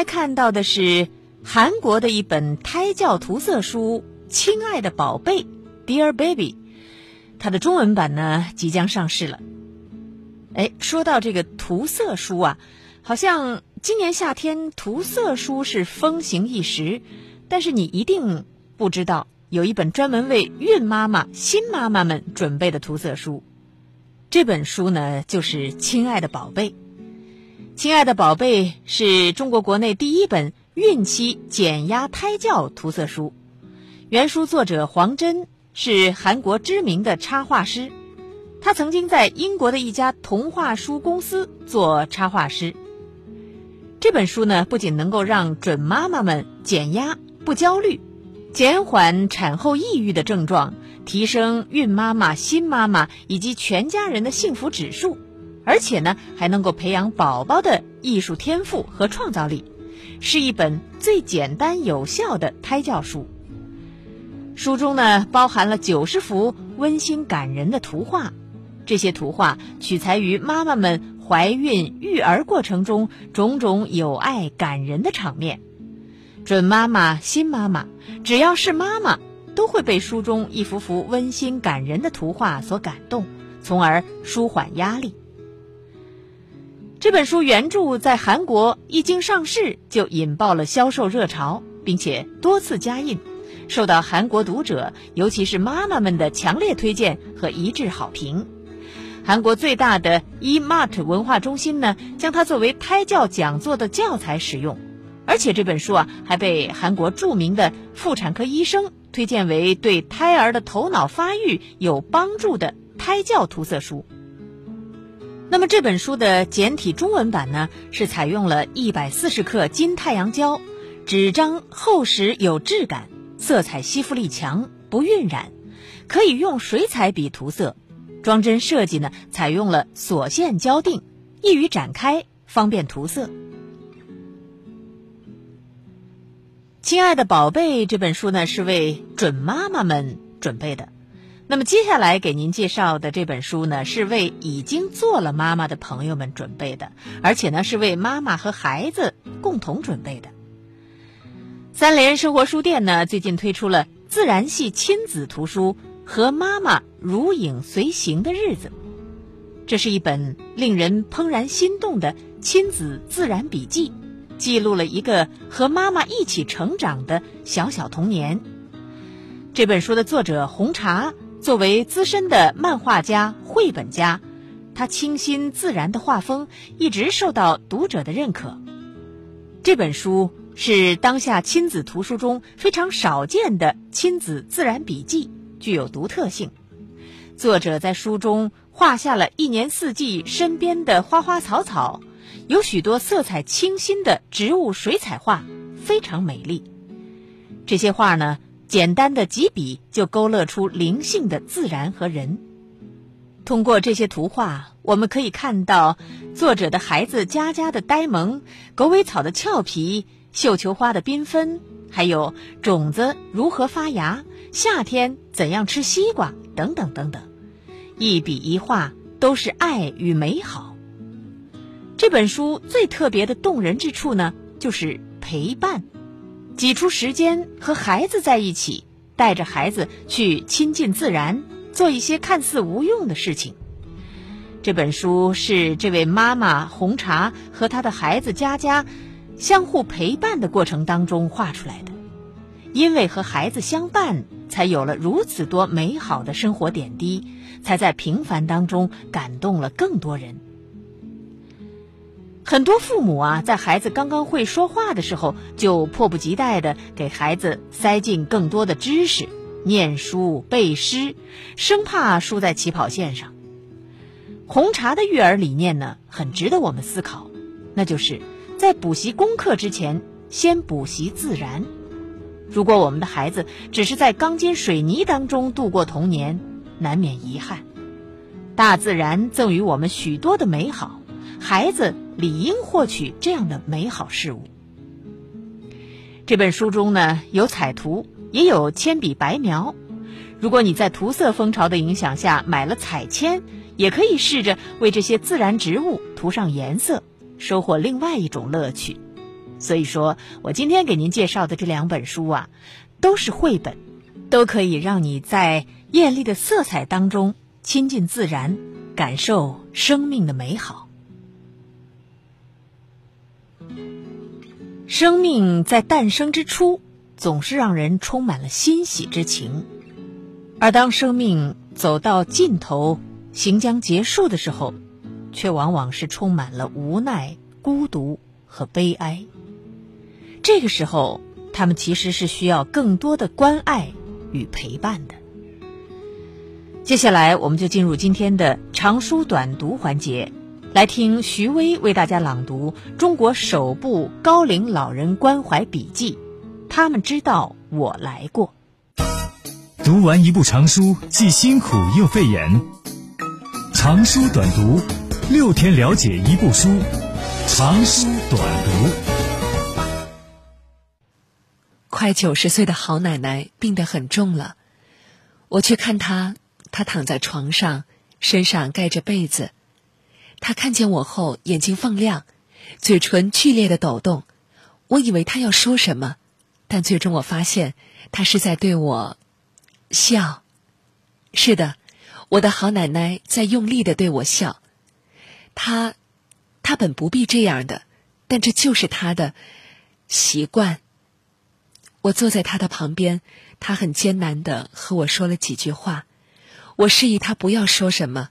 来看到的是韩国的一本胎教涂色书《亲爱的宝贝》（Dear Baby），它的中文版呢即将上市了。哎，说到这个涂色书啊，好像今年夏天涂色书是风行一时，但是你一定不知道，有一本专门为孕妈妈、新妈妈们准备的涂色书。这本书呢，就是《亲爱的宝贝》。亲爱的宝贝是中国国内第一本孕期减压胎教涂色书，原书作者黄真是韩国知名的插画师，他曾经在英国的一家童话书公司做插画师。这本书呢，不仅能够让准妈妈们减压、不焦虑，减缓产后抑郁的症状，提升孕妈妈、新妈妈以及全家人的幸福指数。而且呢，还能够培养宝宝的艺术天赋和创造力，是一本最简单有效的胎教书。书中呢，包含了九十幅温馨感人的图画，这些图画取材于妈妈们怀孕、育儿过程中种种有爱感人的场面。准妈妈、新妈妈，只要是妈妈，都会被书中一幅幅温馨感人的图画所感动，从而舒缓压力。这本书原著在韩国一经上市就引爆了销售热潮，并且多次加印，受到韩国读者，尤其是妈妈们的强烈推荐和一致好评。韩国最大的 eMart 文化中心呢，将它作为胎教讲座的教材使用，而且这本书啊，还被韩国著名的妇产科医生推荐为对胎儿的头脑发育有帮助的胎教涂色书。那么这本书的简体中文版呢，是采用了一百四十克金太阳胶，纸张厚实有质感，色彩吸附力强，不晕染，可以用水彩笔涂色。装帧设计呢，采用了锁线胶定，易于展开，方便涂色。亲爱的宝贝，这本书呢是为准妈妈们准备的。那么接下来给您介绍的这本书呢，是为已经做了妈妈的朋友们准备的，而且呢是为妈妈和孩子共同准备的。三联生活书店呢最近推出了自然系亲子图书《和妈妈如影随形的日子》，这是一本令人怦然心动的亲子自然笔记，记录了一个和妈妈一起成长的小小童年。这本书的作者红茶。作为资深的漫画家、绘本家，他清新自然的画风一直受到读者的认可。这本书是当下亲子图书中非常少见的亲子自然笔记，具有独特性。作者在书中画下了一年四季身边的花花草草，有许多色彩清新的植物水彩画，非常美丽。这些画呢？简单的几笔就勾勒出灵性的自然和人。通过这些图画，我们可以看到作者的孩子佳佳的呆萌，狗尾草的俏皮，绣球花的缤纷，还有种子如何发芽，夏天怎样吃西瓜等等等等。一笔一画都是爱与美好。这本书最特别的动人之处呢，就是陪伴。挤出时间和孩子在一起，带着孩子去亲近自然，做一些看似无用的事情。这本书是这位妈妈红茶和她的孩子佳佳相互陪伴的过程当中画出来的。因为和孩子相伴，才有了如此多美好的生活点滴，才在平凡当中感动了更多人。很多父母啊，在孩子刚刚会说话的时候，就迫不及待的给孩子塞进更多的知识，念书背诗，生怕输在起跑线上。红茶的育儿理念呢，很值得我们思考，那就是在补习功课之前，先补习自然。如果我们的孩子只是在钢筋水泥当中度过童年，难免遗憾。大自然赠予我们许多的美好。孩子理应获取这样的美好事物。这本书中呢，有彩图，也有铅笔白描。如果你在涂色风潮的影响下买了彩铅，也可以试着为这些自然植物涂上颜色，收获另外一种乐趣。所以说我今天给您介绍的这两本书啊，都是绘本，都可以让你在艳丽的色彩当中亲近自然，感受生命的美好。生命在诞生之初，总是让人充满了欣喜之情，而当生命走到尽头，行将结束的时候，却往往是充满了无奈、孤独和悲哀。这个时候，他们其实是需要更多的关爱与陪伴的。接下来，我们就进入今天的长书短读环节。来听徐威为大家朗读中国首部高龄老人关怀笔记，他们知道我来过。读完一部长书，既辛苦又费眼。长书短读，六天了解一部书。长书短读。快九十岁的好奶奶病得很重了，我去看她，她躺在床上，身上盖着被子。他看见我后，眼睛放亮，嘴唇剧烈的抖动。我以为他要说什么，但最终我发现他是在对我笑。是的，我的好奶奶在用力的对我笑。她，她本不必这样的，但这就是她的习惯。我坐在她的旁边，她很艰难的和我说了几句话。我示意她不要说什么。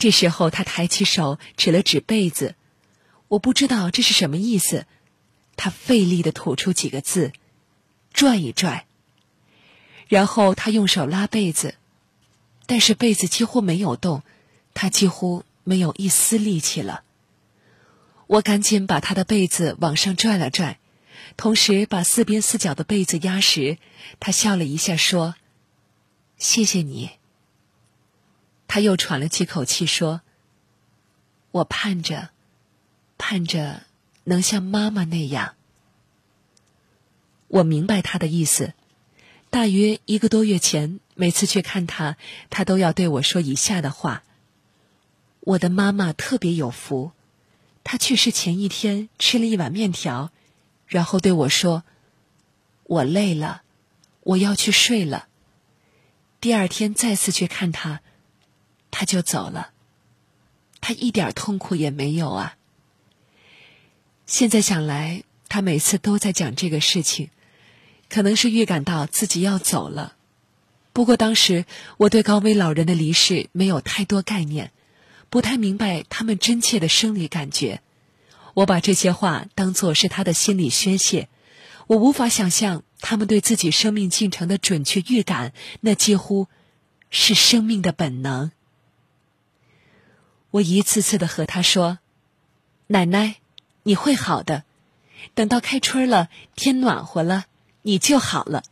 这时候，他抬起手指了指被子，我不知道这是什么意思。他费力的吐出几个字：“拽一拽。”然后他用手拉被子，但是被子几乎没有动，他几乎没有一丝力气了。我赶紧把他的被子往上拽了拽，同时把四边四角的被子压实。他笑了一下，说：“谢谢你。”他又喘了几口气，说：“我盼着，盼着能像妈妈那样。”我明白他的意思。大约一个多月前，每次去看他，他都要对我说以下的话：“我的妈妈特别有福，她去世前一天吃了一碗面条，然后对我说：‘我累了，我要去睡了。’第二天再次去看他。”他就走了，他一点痛苦也没有啊。现在想来，他每次都在讲这个事情，可能是预感到自己要走了。不过当时我对高危老人的离世没有太多概念，不太明白他们真切的生理感觉。我把这些话当作是他的心理宣泄，我无法想象他们对自己生命进程的准确预感，那几乎是生命的本能。我一次次的和他说：“奶奶，你会好的。等到开春了，天暖和了，你就好了。”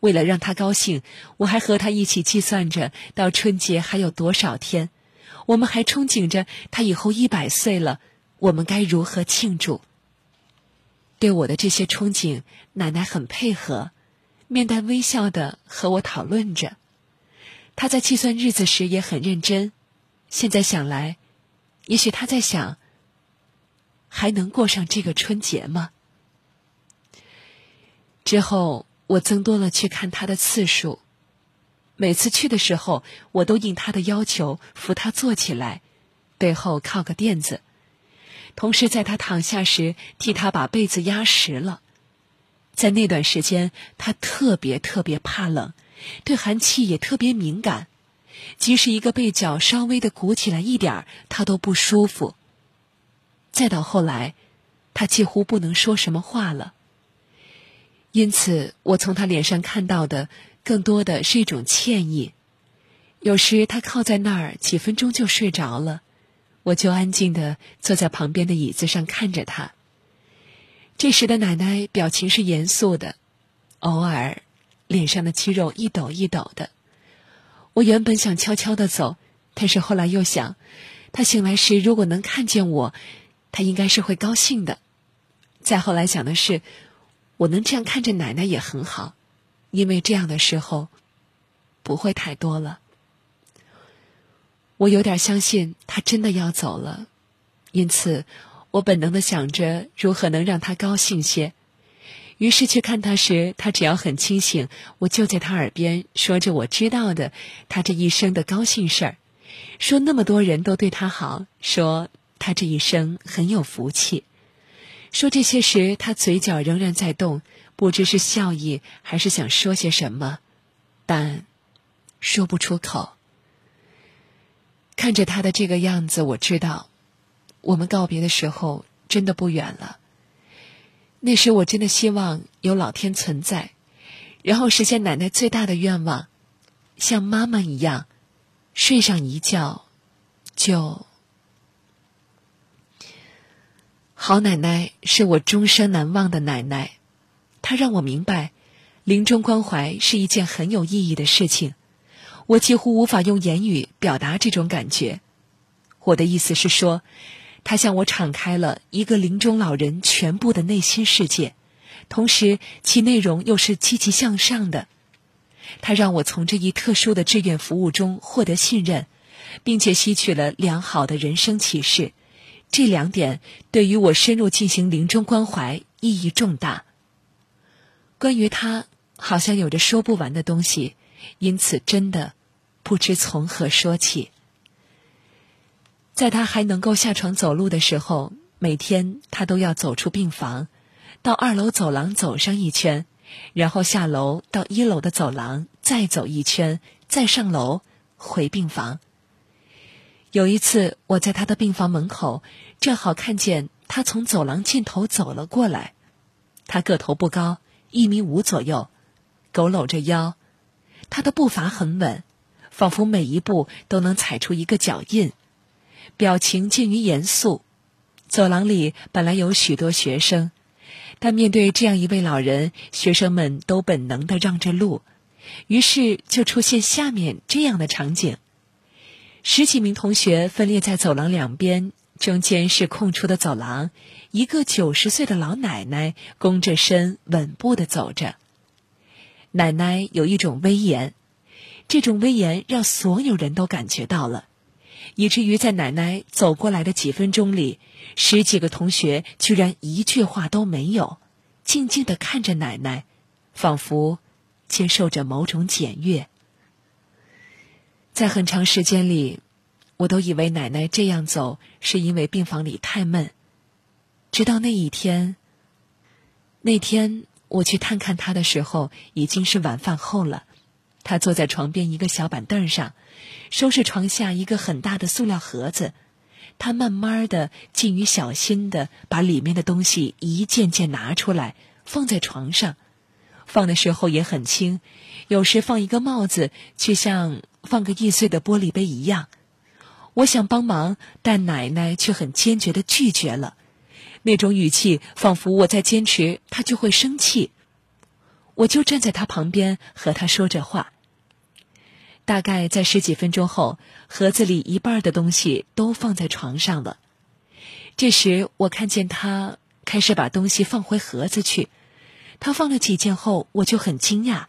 为了让他高兴，我还和他一起计算着到春节还有多少天。我们还憧憬着他以后一百岁了，我们该如何庆祝。对我的这些憧憬，奶奶很配合，面带微笑的和我讨论着。他在计算日子时也很认真。现在想来，也许他在想：还能过上这个春节吗？之后，我增多了去看他的次数。每次去的时候，我都应他的要求扶他坐起来，背后靠个垫子，同时在他躺下时替他把被子压实了。在那段时间，他特别特别怕冷，对寒气也特别敏感。即使一个被角稍微的鼓起来一点儿，他都不舒服。再到后来，他几乎不能说什么话了。因此，我从他脸上看到的更多的是一种歉意。有时他靠在那儿几分钟就睡着了，我就安静的坐在旁边的椅子上看着他。这时的奶奶表情是严肃的，偶尔脸上的肌肉一抖一抖的。我原本想悄悄的走，但是后来又想，他醒来时如果能看见我，他应该是会高兴的。再后来想的是，我能这样看着奶奶也很好，因为这样的时候不会太多了。我有点相信他真的要走了，因此我本能的想着如何能让他高兴些。于是去看他时，他只要很清醒，我就在他耳边说着我知道的他这一生的高兴事儿，说那么多人都对他好，说他这一生很有福气。说这些时，他嘴角仍然在动，不知是笑意还是想说些什么，但说不出口。看着他的这个样子，我知道，我们告别的时候真的不远了。那时我真的希望有老天存在，然后实现奶奶最大的愿望，像妈妈一样，睡上一觉，就。好奶奶是我终生难忘的奶奶，她让我明白，临终关怀是一件很有意义的事情。我几乎无法用言语表达这种感觉。我的意思是说，他向我敞开了一个临终老人全部的内心世界，同时其内容又是积极向上的。他让我从这一特殊的志愿服务中获得信任，并且吸取了良好的人生启示。这两点对于我深入进行临终关怀意义重大。关于他，好像有着说不完的东西，因此真的不知从何说起。在他还能够下床走路的时候，每天他都要走出病房，到二楼走廊走上一圈，然后下楼到一楼的走廊再走一圈，再上楼回病房。有一次，我在他的病房门口，正好看见他从走廊尽头走了过来。他个头不高，一米五左右，佝偻着腰，他的步伐很稳，仿佛每一步都能踩出一个脚印，表情近于严肃。走廊里本来有许多学生，但面对这样一位老人，学生们都本能的让着路，于是就出现下面这样的场景。十几名同学分列在走廊两边，中间是空出的走廊。一个九十岁的老奶奶弓着身，稳步的走着。奶奶有一种威严，这种威严让所有人都感觉到了，以至于在奶奶走过来的几分钟里，十几个同学居然一句话都没有，静静的看着奶奶，仿佛接受着某种检阅。在很长时间里，我都以为奶奶这样走是因为病房里太闷。直到那一天，那天我去探看她的时候，已经是晚饭后了。她坐在床边一个小板凳上，收拾床下一个很大的塑料盒子。她慢慢的、近于小心的把里面的东西一件件拿出来，放在床上。放的时候也很轻，有时放一个帽子，却像放个易碎的玻璃杯一样。我想帮忙，但奶奶却很坚决的拒绝了，那种语气仿佛我在坚持，她就会生气。我就站在她旁边和她说着话。大概在十几分钟后，盒子里一半的东西都放在床上了。这时，我看见他开始把东西放回盒子去。他放了几件后，我就很惊讶，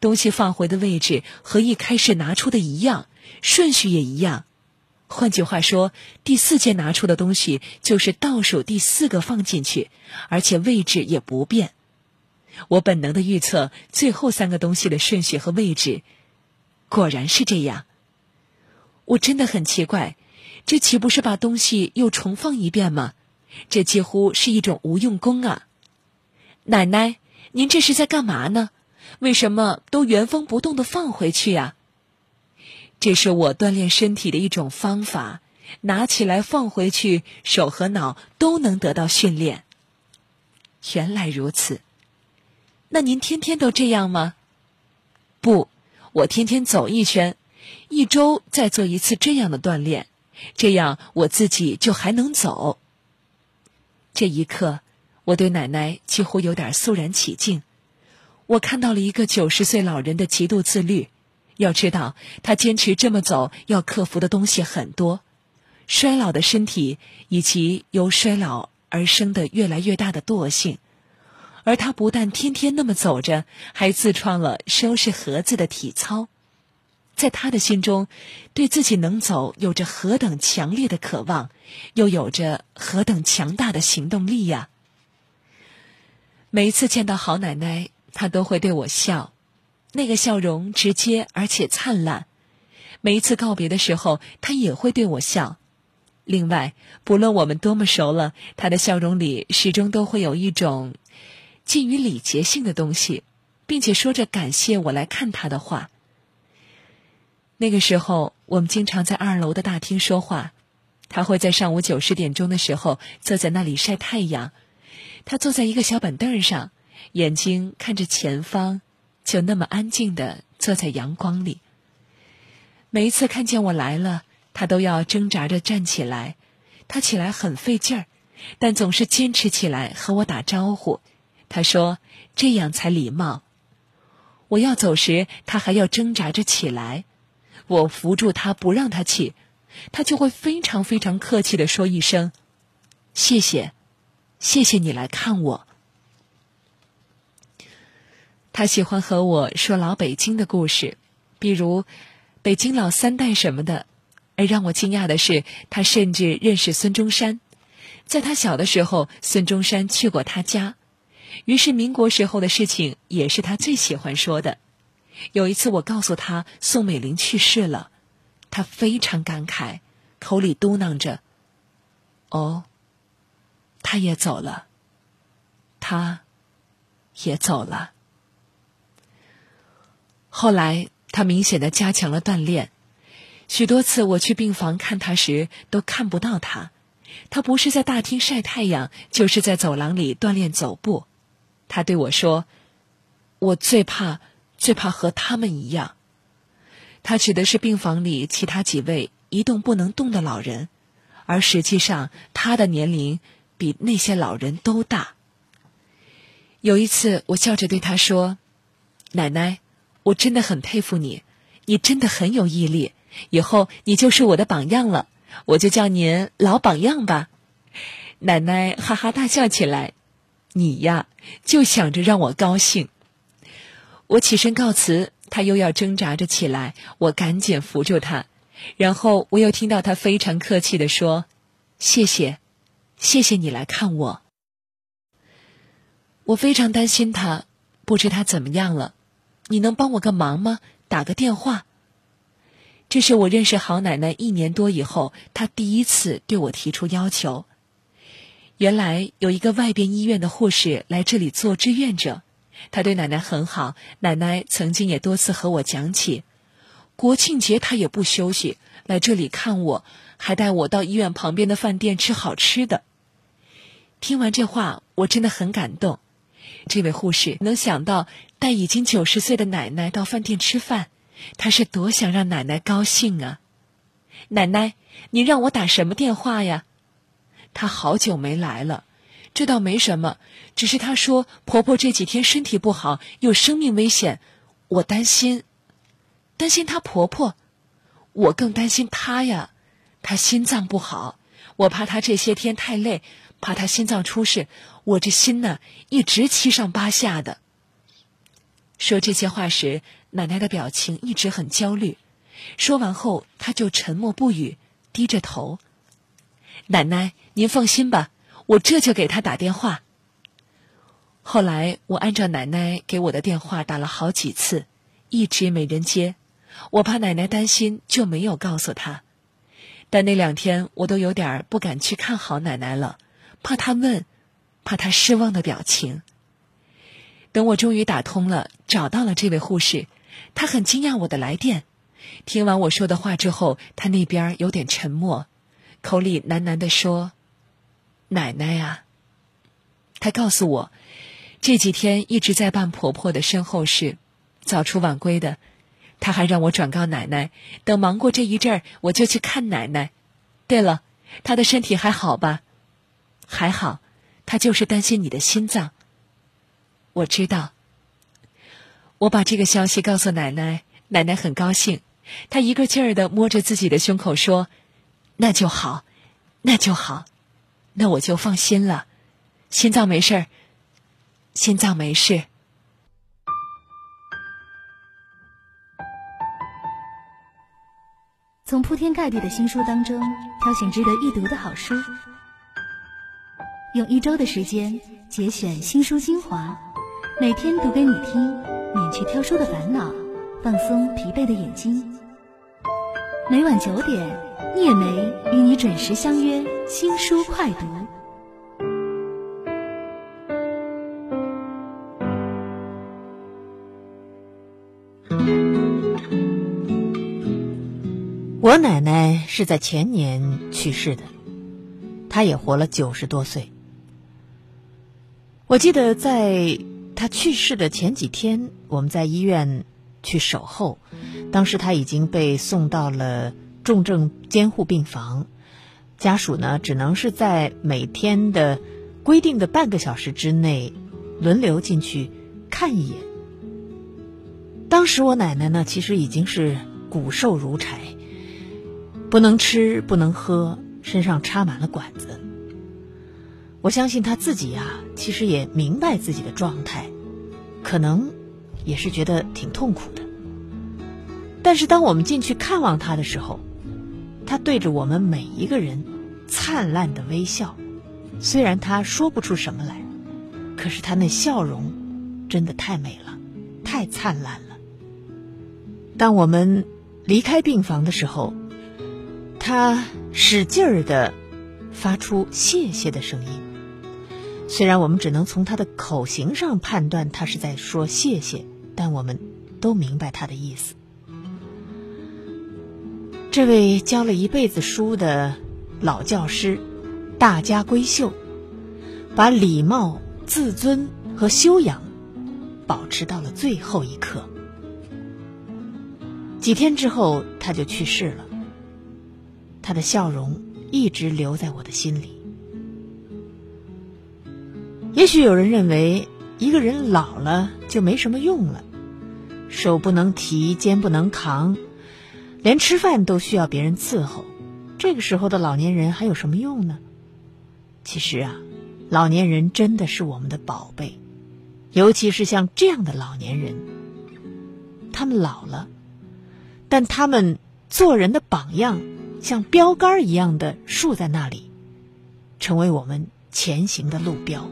东西放回的位置和一开始拿出的一样，顺序也一样。换句话说，第四件拿出的东西就是倒数第四个放进去，而且位置也不变。我本能的预测最后三个东西的顺序和位置，果然是这样。我真的很奇怪，这岂不是把东西又重放一遍吗？这几乎是一种无用功啊！奶奶，您这是在干嘛呢？为什么都原封不动的放回去呀？这是我锻炼身体的一种方法，拿起来放回去，手和脑都能得到训练。原来如此，那您天天都这样吗？不，我天天走一圈，一周再做一次这样的锻炼，这样我自己就还能走。这一刻。我对奶奶几乎有点肃然起敬，我看到了一个九十岁老人的极度自律。要知道，他坚持这么走，要克服的东西很多：衰老的身体，以及由衰老而生的越来越大的惰性。而他不但天天那么走着，还自创了收拾盒子的体操。在他的心中，对自己能走有着何等强烈的渴望，又有着何等强大的行动力呀！每一次见到好奶奶，她都会对我笑，那个笑容直接而且灿烂。每一次告别的时候，她也会对我笑。另外，不论我们多么熟了，她的笑容里始终都会有一种近于礼节性的东西，并且说着感谢我来看他的话。那个时候，我们经常在二楼的大厅说话。他会在上午九十点钟的时候坐在那里晒太阳。他坐在一个小板凳上，眼睛看着前方，就那么安静的坐在阳光里。每一次看见我来了，他都要挣扎着站起来。他起来很费劲儿，但总是坚持起来和我打招呼。他说：“这样才礼貌。”我要走时，他还要挣扎着起来。我扶住他，不让他起，他就会非常非常客气的说一声：“谢谢，谢谢你来看我。”他喜欢和我说老北京的故事，比如北京老三代什么的。而让我惊讶的是，他甚至认识孙中山，在他小的时候，孙中山去过他家，于是民国时候的事情也是他最喜欢说的。有一次，我告诉他宋美龄去世了，他非常感慨，口里嘟囔着：“哦，他也走了，他也走了。”后来，他明显的加强了锻炼，许多次我去病房看他时都看不到他，他不是在大厅晒太阳，就是在走廊里锻炼走步。他对我说：“我最怕。”最怕和他们一样，他指的是病房里其他几位一动不能动的老人，而实际上他的年龄比那些老人都大。有一次，我笑着对他说：“奶奶，我真的很佩服你，你真的很有毅力，以后你就是我的榜样了，我就叫您老榜样吧。”奶奶哈哈大笑起来：“你呀，就想着让我高兴。”我起身告辞，他又要挣扎着起来，我赶紧扶住他，然后我又听到他非常客气的说：“谢谢，谢谢你来看我。”我非常担心他，不知他怎么样了，你能帮我个忙吗？打个电话。这是我认识郝奶奶一年多以后，她第一次对我提出要求。原来有一个外边医院的护士来这里做志愿者。他对奶奶很好，奶奶曾经也多次和我讲起，国庆节他也不休息来这里看我，还带我到医院旁边的饭店吃好吃的。听完这话，我真的很感动。这位护士能想到带已经九十岁的奶奶到饭店吃饭，他是多想让奶奶高兴啊！奶奶，你让我打什么电话呀？她好久没来了。这倒没什么，只是她说婆婆这几天身体不好，有生命危险，我担心，担心她婆婆，我更担心她呀，她心脏不好，我怕她这些天太累，怕她心脏出事，我这心呢一直七上八下的。说这些话时，奶奶的表情一直很焦虑，说完后，她就沉默不语，低着头。奶奶，您放心吧。我这就给他打电话。后来我按照奶奶给我的电话打了好几次，一直没人接。我怕奶奶担心，就没有告诉她。但那两天我都有点不敢去看好奶奶了，怕她问，怕她失望的表情。等我终于打通了，找到了这位护士，她很惊讶我的来电。听完我说的话之后，她那边有点沉默，口里喃喃地说。奶奶呀，她告诉我，这几天一直在办婆婆的身后事，早出晚归的。她还让我转告奶奶，等忙过这一阵儿，我就去看奶奶。对了，她的身体还好吧？还好，她就是担心你的心脏。我知道。我把这个消息告诉奶奶，奶奶很高兴，她一个劲儿的摸着自己的胸口说：“那就好，那就好。”那我就放心了，心脏没事儿，心脏没事。从铺天盖地的新书当中挑选值得一读的好书，用一周的时间节选新书精华，每天读给你听，免去挑书的烦恼，放松疲惫的眼睛。每晚九点，聂梅与你准时相约新书快读。我奶奶是在前年去世的，她也活了九十多岁。我记得在她去世的前几天，我们在医院去守候，当时她已经被送到了重症监护病房，家属呢只能是在每天的规定的半个小时之内轮流进去看一眼。当时我奶奶呢，其实已经是骨瘦如柴。不能吃，不能喝，身上插满了管子。我相信他自己呀，其实也明白自己的状态，可能也是觉得挺痛苦的。但是当我们进去看望他的时候，他对着我们每一个人灿烂的微笑。虽然他说不出什么来，可是他那笑容真的太美了，太灿烂了。当我们离开病房的时候。他使劲儿的发出“谢谢”的声音，虽然我们只能从他的口型上判断他是在说谢谢，但我们都明白他的意思。这位教了一辈子书的老教师，大家闺秀，把礼貌、自尊和修养保持到了最后一刻。几天之后，他就去世了。他的笑容一直留在我的心里。也许有人认为，一个人老了就没什么用了，手不能提，肩不能扛，连吃饭都需要别人伺候。这个时候的老年人还有什么用呢？其实啊，老年人真的是我们的宝贝，尤其是像这样的老年人，他们老了，但他们做人的榜样。像标杆一样的竖在那里，成为我们前行的路标。